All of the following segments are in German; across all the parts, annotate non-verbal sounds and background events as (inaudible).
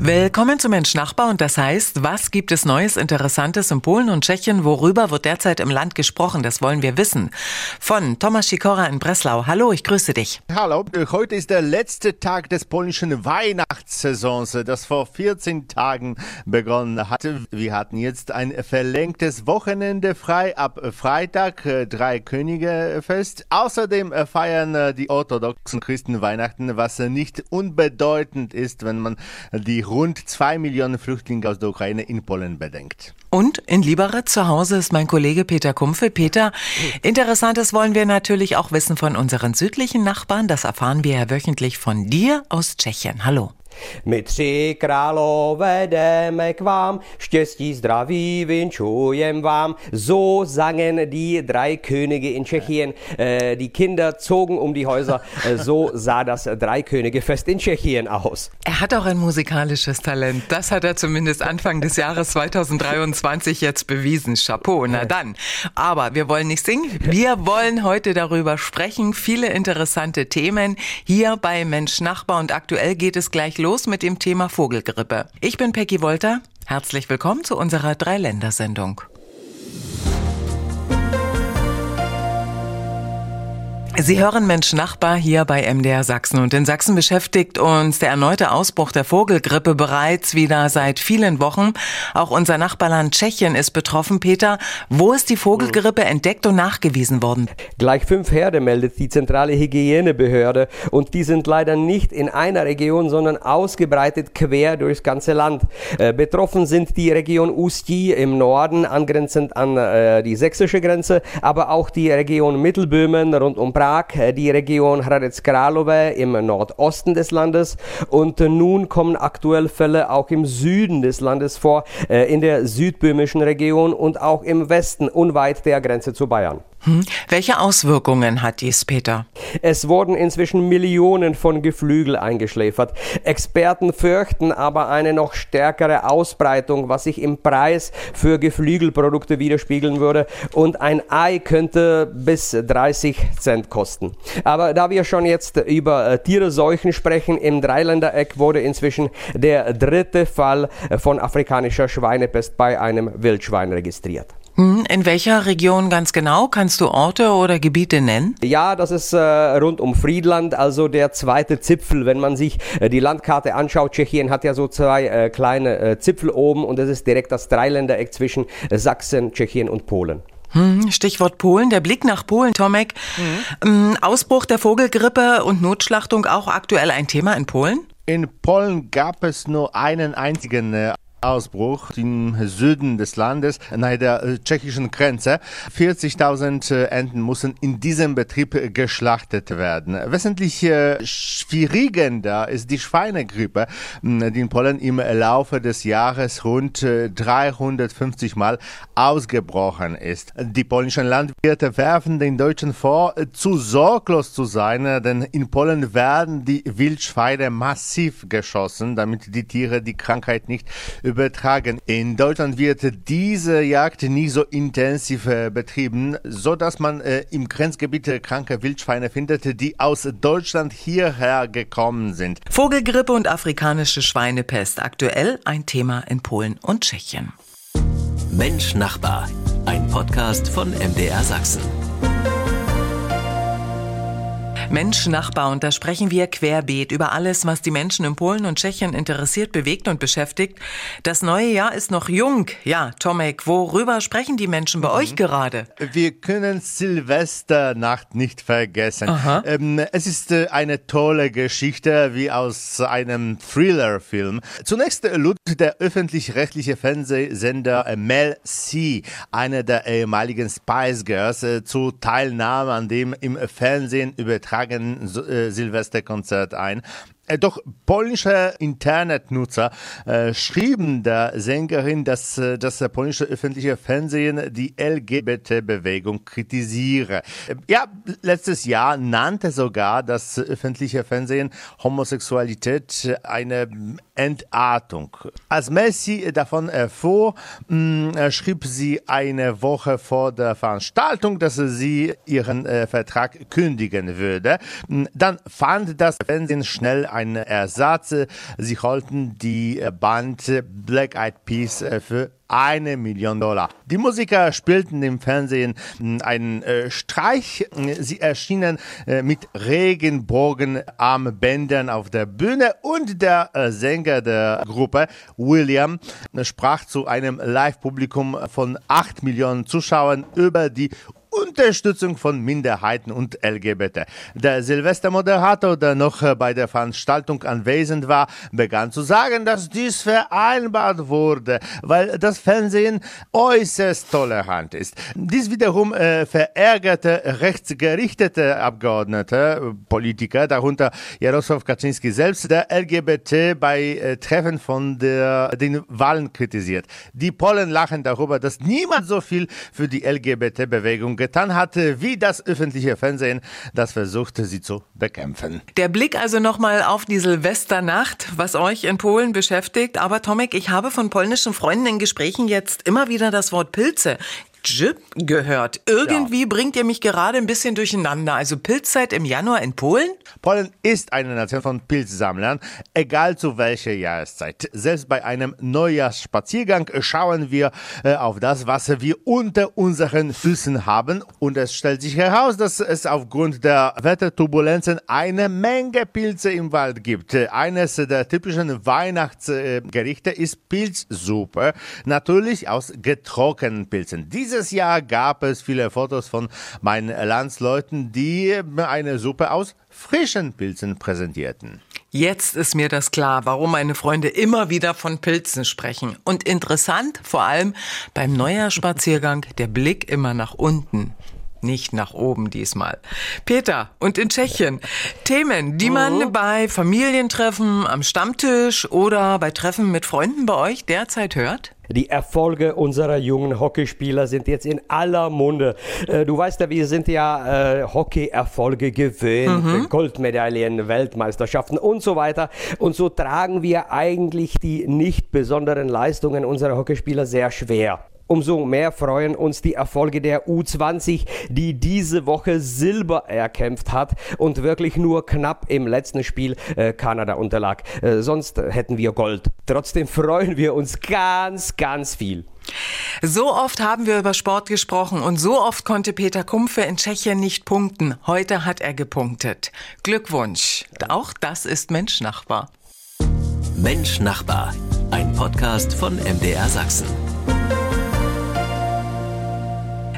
Willkommen zu Mensch Nachbar und das heißt, was gibt es Neues, Interessantes in Polen und Tschechien? Worüber wird derzeit im Land gesprochen? Das wollen wir wissen. Von Thomas Sikora in Breslau. Hallo, ich grüße dich. Hallo, heute ist der letzte Tag des polnischen Weihnachtssaisons, das vor 14 Tagen begonnen hatte. Wir hatten jetzt ein verlängtes Wochenende frei ab Freitag, äh, drei Könige fest. Außerdem feiern äh, die orthodoxen Christen Weihnachten, was nicht unbedeutend ist, wenn man die rund zwei Millionen Flüchtlinge aus der Ukraine in Polen bedenkt. Und in Liberec zu Hause ist mein Kollege Peter Kumpfe. Peter, Interessantes wollen wir natürlich auch wissen von unseren südlichen Nachbarn. Das erfahren wir ja wöchentlich von dir aus Tschechien. Hallo. My tři králové jdeme k vám, štěstí, zdraví wünschen vám. So sangen die drei Könige in Tschechien. Äh, die Kinder zogen um die Häuser. Äh, so sah das Dreikönigefest in Tschechien aus. Er hat auch ein musikalisches Talent. Das hat er zumindest Anfang des Jahres 2023 jetzt bewiesen. Chapeau, na dann. Aber wir wollen nicht singen. Wir wollen heute darüber sprechen. Viele interessante Themen hier bei Mensch Nachbar und aktuell geht es gleich los mit dem Thema Vogelgrippe. Ich bin Peggy Wolter. Herzlich willkommen zu unserer Dreiländersendung. Sie hören Mensch Nachbar hier bei MDR Sachsen und in Sachsen beschäftigt uns der erneute Ausbruch der Vogelgrippe bereits wieder seit vielen Wochen. Auch unser Nachbarland Tschechien ist betroffen. Peter, wo ist die Vogelgrippe entdeckt und nachgewiesen worden? Gleich fünf Herde meldet die zentrale Hygienebehörde und die sind leider nicht in einer Region, sondern ausgebreitet quer durchs ganze Land. Äh, betroffen sind die Region Usti im Norden, angrenzend an äh, die sächsische Grenze, aber auch die Region Mittelböhmen rund um Prag Prag, äh, die Region Hradec Králové im Nordosten des Landes und nun kommen aktuell Fälle auch im Süden des Landes vor, äh, in der südböhmischen Region und auch im Westen unweit der Grenze zu Bayern. Hm. Welche Auswirkungen hat dies, Peter? Es wurden inzwischen Millionen von Geflügel eingeschläfert. Experten fürchten aber eine noch stärkere Ausbreitung, was sich im Preis für Geflügelprodukte widerspiegeln würde. Und ein Ei könnte bis 30 Cent kosten. Aber da wir schon jetzt über äh, Tiere Seuchen sprechen, im Dreiländereck wurde inzwischen der dritte Fall von afrikanischer Schweinepest bei einem Wildschwein registriert. Hm, in welcher Region ganz genau? Kannst du Orte oder Gebiete nennen? Ja, das ist äh, rund um Friedland, also der zweite Zipfel. Wenn man sich äh, die Landkarte anschaut, Tschechien hat ja so zwei äh, kleine äh, Zipfel oben und das ist direkt das Dreiländereck zwischen äh, Sachsen, Tschechien und Polen. Hm, Stichwort Polen, der Blick nach Polen, Tomek. Mhm. Ausbruch der Vogelgrippe und Notschlachtung auch aktuell ein Thema in Polen? In Polen gab es nur einen einzigen äh, Ausbruch im Süden des Landes nahe der äh, tschechischen Grenze. 40.000 äh, Enten mussten in diesem Betrieb geschlachtet werden. Wesentlich äh, schwierigender ist die Schweinegrippe, die in Polen im Laufe des Jahres rund 350 Mal ausgebrochen ist. Die polnischen Landwirte werfen den Deutschen vor, zu sorglos zu sein, denn in Polen werden die Wildschweine massiv geschossen, damit die Tiere die Krankheit nicht übertragen. In Deutschland wird diese Jagd nie so intensiv äh, betrieben, so dass man äh, im Grenzgebiet kranke Wildschweine findet, die aus Deutschland hierher gekommen sind. Vogelgrippe und afrikanische Schweinepest aktuell ein Thema in Polen und Tschechien. Mensch Nachbar, ein Podcast von MDR Sachsen. Mensch, Nachbar, und da sprechen wir querbeet über alles, was die Menschen in Polen und Tschechien interessiert, bewegt und beschäftigt. Das neue Jahr ist noch jung. Ja, Tomek, worüber sprechen die Menschen bei mhm. euch gerade? Wir können Silvesternacht nicht vergessen. Ähm, es ist äh, eine tolle Geschichte, wie aus einem Thriller-Film. Zunächst lud der öffentlich-rechtliche Fernsehsender äh, Mel C, einer der ehemaligen Spice Girls, äh, zu Teilnahme an dem im Fernsehen übertragen tragen äh, Silvesterkonzert ein. Äh, doch polnische Internetnutzer äh, schrieben der Sängerin, dass äh, das polnische öffentliche Fernsehen die LGBT-Bewegung kritisiere. Äh, ja, letztes Jahr nannte sogar das öffentliche Fernsehen Homosexualität eine Entartung. Als Messi davon erfuhr, mh, schrieb sie eine Woche vor der Veranstaltung, dass sie ihren äh, Vertrag kündigen würde. Dann fand das Fernsehen schnell einen Ersatz. Sie holten die Band Black Eyed Peas äh, für eine Million Dollar. Die Musiker spielten im Fernsehen einen äh, Streich. Sie erschienen äh, mit Regenbogenarmbändern auf der Bühne und der äh, Sänger der Gruppe, William, sprach zu einem Live-Publikum von acht Millionen Zuschauern über die Unterstützung von Minderheiten und LGBT. Der Silvestermoderator, der noch äh, bei der Veranstaltung anwesend war, begann zu sagen, dass dies vereinbart wurde, weil das Fernsehen äußerst tolerant ist. Dies wiederum äh, verärgerte rechtsgerichtete Abgeordnete, Politiker, darunter Jarosław Kaczynski selbst, der LGBT bei äh, Treffen von der, den Wahlen kritisiert. Die Polen lachen darüber, dass niemand so viel für die LGBT-Bewegung getan hatte, wie das öffentliche Fernsehen, das versuchte, sie zu bekämpfen. Der Blick also nochmal auf die Silvesternacht, was euch in Polen beschäftigt. Aber Tomek, ich habe von polnischen Freunden in Gesprächen jetzt immer wieder das Wort Pilze. Jip gehört. Irgendwie ja. bringt ihr mich gerade ein bisschen durcheinander. Also Pilzzeit im Januar in Polen? Polen ist eine Nation von Pilzsammlern, egal zu welcher Jahreszeit. Selbst bei einem Neujahrsspaziergang schauen wir äh, auf das, was wir unter unseren Füßen haben. Und es stellt sich heraus, dass es aufgrund der Wetterturbulenzen eine Menge Pilze im Wald gibt. Eines der typischen Weihnachtsgerichte ist Pilzsuppe. Natürlich aus getrockneten Pilzen. Diese dieses Jahr gab es viele Fotos von meinen Landsleuten, die eine Suppe aus frischen Pilzen präsentierten. Jetzt ist mir das klar, warum meine Freunde immer wieder von Pilzen sprechen. Und interessant, vor allem beim Neujahrspaziergang, der Blick immer nach unten. Nicht nach oben diesmal. Peter, und in Tschechien. Themen, die man oh. bei Familientreffen, am Stammtisch oder bei Treffen mit Freunden bei euch derzeit hört? Die Erfolge unserer jungen Hockeyspieler sind jetzt in aller Munde. Äh, du weißt ja, wir sind ja äh, Hockey-Erfolge gewöhnt, mhm. Goldmedaillen, Weltmeisterschaften und so weiter. Und so tragen wir eigentlich die nicht besonderen Leistungen unserer Hockeyspieler sehr schwer. Umso mehr freuen uns die Erfolge der U20, die diese Woche Silber erkämpft hat und wirklich nur knapp im letzten Spiel äh, Kanada unterlag. Äh, sonst hätten wir Gold. Trotzdem freuen wir uns ganz, ganz viel. So oft haben wir über Sport gesprochen und so oft konnte Peter Kumpfe in Tschechien nicht punkten. Heute hat er gepunktet. Glückwunsch. Auch das ist Mensch Nachbar. Mensch Nachbar. Ein Podcast von MDR Sachsen.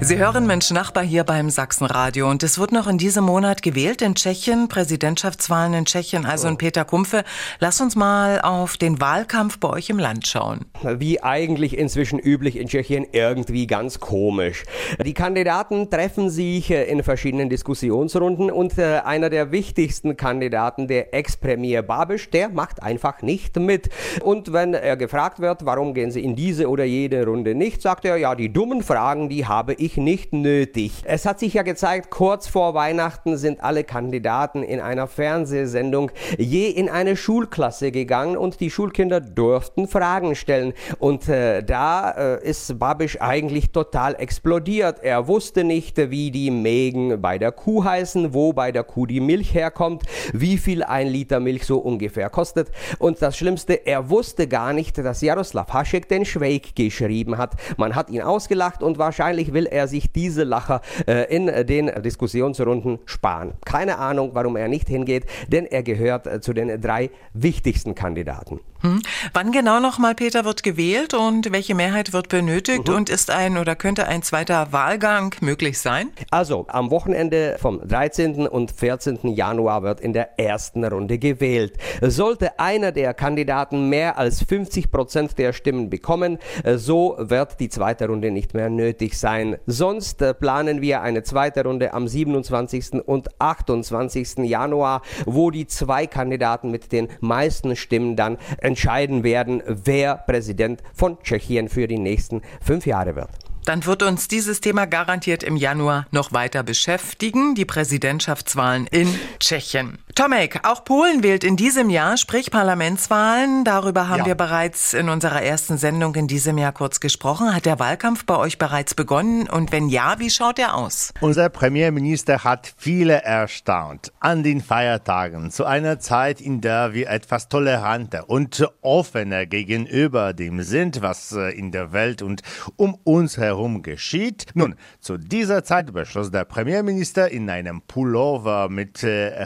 Sie hören Mensch Nachbar hier beim Sachsenradio und es wird noch in diesem Monat gewählt in Tschechien, Präsidentschaftswahlen in Tschechien, also in Peter Kumpfe. Lass uns mal auf den Wahlkampf bei euch im Land schauen. Wie eigentlich inzwischen üblich in Tschechien, irgendwie ganz komisch. Die Kandidaten treffen sich äh, in verschiedenen Diskussionsrunden und äh, einer der wichtigsten Kandidaten, der Ex-Premier Babisch, der macht einfach nicht mit. Und wenn er gefragt wird, warum gehen sie in diese oder jede Runde nicht, sagt er, ja, die dummen Fragen, die habe ich ich nicht nötig. Es hat sich ja gezeigt, kurz vor Weihnachten sind alle Kandidaten in einer Fernsehsendung je in eine Schulklasse gegangen und die Schulkinder durften Fragen stellen. Und äh, da äh, ist Babisch eigentlich total explodiert. Er wusste nicht, wie die Mägen bei der Kuh heißen, wo bei der Kuh die Milch herkommt, wie viel ein Liter Milch so ungefähr kostet. Und das Schlimmste, er wusste gar nicht, dass Jaroslav Haschek den Schweig geschrieben hat. Man hat ihn ausgelacht und wahrscheinlich will er er sich diese Lacher äh, in den Diskussionsrunden sparen. Keine Ahnung, warum er nicht hingeht, denn er gehört äh, zu den drei wichtigsten Kandidaten. Hm. Wann genau nochmal, Peter, wird gewählt und welche Mehrheit wird benötigt mhm. und ist ein oder könnte ein zweiter Wahlgang möglich sein? Also, am Wochenende vom 13. und 14. Januar wird in der ersten Runde gewählt. Sollte einer der Kandidaten mehr als 50 Prozent der Stimmen bekommen, äh, so wird die zweite Runde nicht mehr nötig sein. Sonst äh, planen wir eine zweite Runde am 27. und 28. Januar, wo die zwei Kandidaten mit den meisten Stimmen dann entscheiden werden, wer Präsident von Tschechien für die nächsten fünf Jahre wird. Dann wird uns dieses Thema garantiert im Januar noch weiter beschäftigen, die Präsidentschaftswahlen in Tschechien. Tomek, auch Polen wählt in diesem Jahr, sprich Parlamentswahlen. Darüber haben Ja. wir bereits in unserer ersten Sendung in diesem Jahr kurz gesprochen. Hat der Wahlkampf bei euch bereits begonnen? Und wenn ja, wie schaut er aus? Unser Premierminister hat viele erstaunt an den Feiertagen, zu einer Zeit, in der wir etwas toleranter und offener gegenüber dem sind, was äh, in der Welt und um uns herum geschieht. Nun, zu dieser Zeit beschloss der Premierminister in einem Pullover mit äh,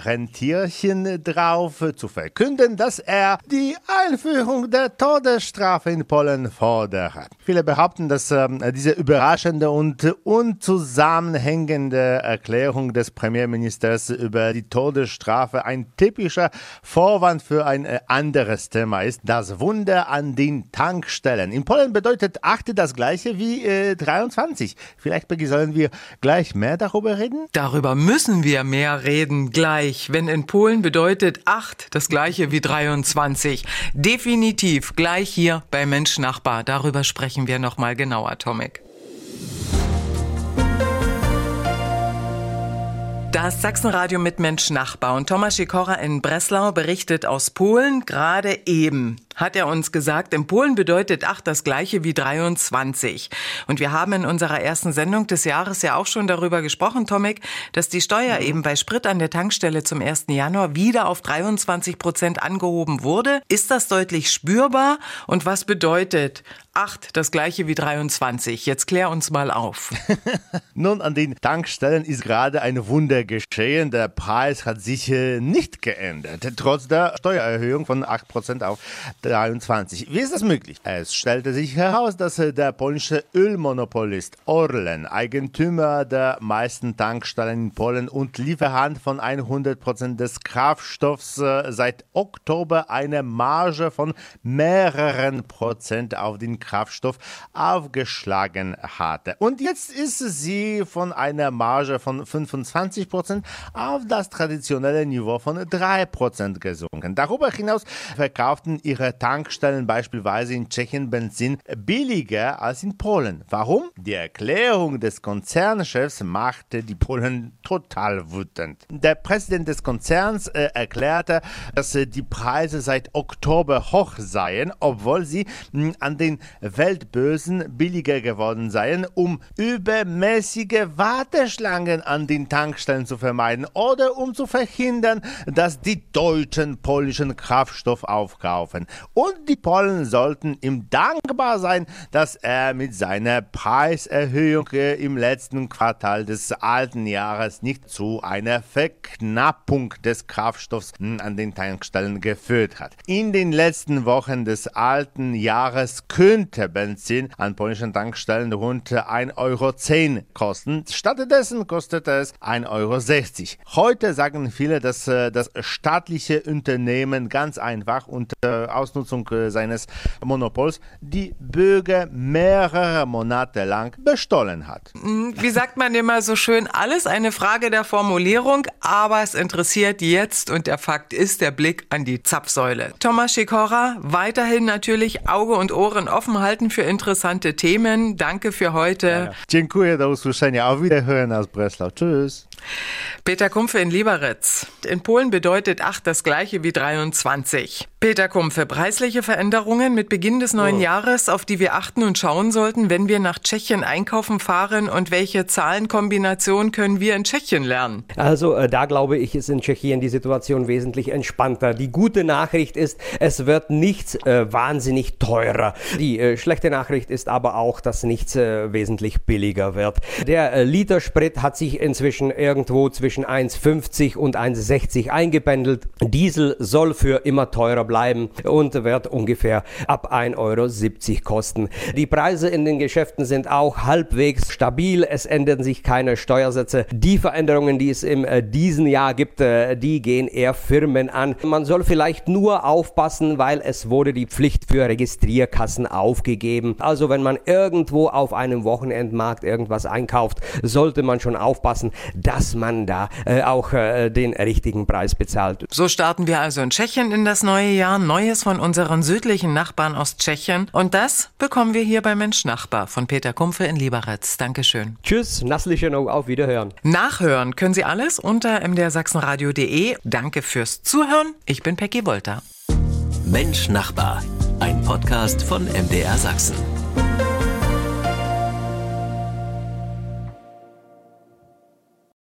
Rentierchen drauf äh, zu verkünden, dass er die Einführung der Todesstrafe in Polen fordert. Viele behaupten, dass ähm, diese überraschende und äh, unzusammenhängende Erklärung des Premierministers über die Todesstrafe ein typischer Vorwand für ein äh, anderes Thema ist. Das Wunder an den Tankstellen. In Polen bedeutet 8 das gleiche wie äh, 23. Vielleicht sollen wir gleich mehr darüber reden? Darüber müssen wir mehr reden gleich, wenn in Polen bedeutet 8 das gleiche wie 23. Definitiv gleich hier bei Mensch Nachbar. Darüber sprechen wir nochmal genauer, Tomek. Das Sachsenradio mit Mensch Nachbar und Thomas Sikora in Breslau berichtet aus Polen. Gerade eben hat er uns gesagt, in Polen bedeutet 8 das gleiche wie 23. Und wir haben in unserer ersten Sendung des Jahres ja auch schon darüber gesprochen, Tomek, dass die Steuer eben bei Sprit an der Tankstelle zum 1. Januar wieder auf 23 Prozent angehoben wurde. Ist das deutlich spürbar? Und was bedeutet 8 das gleiche wie 23? Jetzt klär uns mal auf. (laughs) Nun, an den Tankstellen ist gerade ein Wunder geschehen. Der Preis hat sich äh, nicht geändert, trotz der Steuererhöhung von 8% auf 23. Wie ist das möglich? Es stellte sich heraus, dass äh, der polnische Ölmonopolist Orlen, Eigentümer der meisten Tankstellen in Polen und Lieferant von 100% des Kraftstoffs, äh, seit Oktober eine Marge von mehreren Prozent auf den Kraftstoff aufgeschlagen hatte. Und jetzt ist sie von einer Marge von 25% auf das traditionelle Niveau von 3% gesunken. Darüber hinaus verkauften ihre Tankstellen beispielsweise in Tschechien Benzin billiger als in Polen. Warum? Die Erklärung des Konzernchefs machte die Polen total wütend. Der Präsident des Konzerns äh, erklärte, dass äh, die Preise seit Oktober hoch seien, obwohl sie mh, an den Weltbörsen billiger geworden seien, um übermäßige Warteschlangen an den Tankstellen zu vermeiden oder um zu verhindern, dass die Deutschen polnischen Kraftstoff aufkaufen. Und die Polen sollten ihm dankbar sein, dass er mit seiner Preiserhöhung äh, im letzten Quartal des alten Jahres nicht zu einer Verknappung des Kraftstoffs mh, an den Tankstellen geführt hat. In den letzten Wochen des alten Jahres könnte Benzin an polnischen Tankstellen rund 1,10 Euro kosten. Stattdessen kostete es 1,60 Euro. Heute sagen viele, dass äh, das staatliche Unternehmen ganz einfach unter Ausnutzung äh, seines Monopols die Bürger mehrere Monate lang bestohlen hat. Wie sagt man immer so schön, alles eine Frage der Formulierung, aber es interessiert jetzt und der Fakt ist der Blick an die Zapfsäule. Thomas Sikora, weiterhin natürlich Auge und Ohren offen halten für interessante Themen. Danke für heute. Dziękuję, do. Auf Wiederhören aus Breslau. Tschüss. Peter Kumpfe in Lieberitz. In Polen bedeutet 8 das gleiche wie 23. Peter Kumpfe, preisliche Veränderungen mit Beginn des neuen Jahres, auf die wir achten und schauen sollten, wenn wir nach Tschechien einkaufen fahren und welche Zahlenkombination können wir in Tschechien lernen? Also äh, da glaube ich, ist in Tschechien die Situation wesentlich entspannter. Die gute Nachricht ist, es wird nichts äh, wahnsinnig teurer. Die äh, schlechte Nachricht ist aber auch, dass nichts äh, wesentlich billiger wird. Der äh, Liter Sprit hat sich inzwischen irgendwo zwischen 1,50 und 1,60 eingependelt. Diesel soll für immer teurer bleiben und wird ungefähr ab 1,70 Euro kosten. Die Preise in den Geschäften sind auch halbwegs stabil. Es ändern sich keine Steuersätze. Die Veränderungen, die es in äh, diesem Jahr gibt, äh, die gehen eher Firmen an. Man soll vielleicht nur aufpassen, weil es wurde die Pflicht für Registrierkassen aufgegeben. Also wenn man irgendwo auf einem Wochenendmarkt irgendwas einkauft, sollte man schon aufpassen, dass dass man da äh, auch äh, den richtigen Preis bezahlt. So starten wir also in Tschechien in das neue Jahr. Neues von unseren südlichen Nachbarn aus Tschechien. Und das bekommen wir hier bei Mensch Nachbar von Peter Kumpfe in Lieberitz. Dankeschön. Tschüss, Nasslichen auf Wiederhören. Nachhören können Sie alles unter mdrsachsenradio.de. Danke fürs Zuhören. Ich bin Peggy Wolter. Mensch Nachbar, ein Podcast von MDR Sachsen.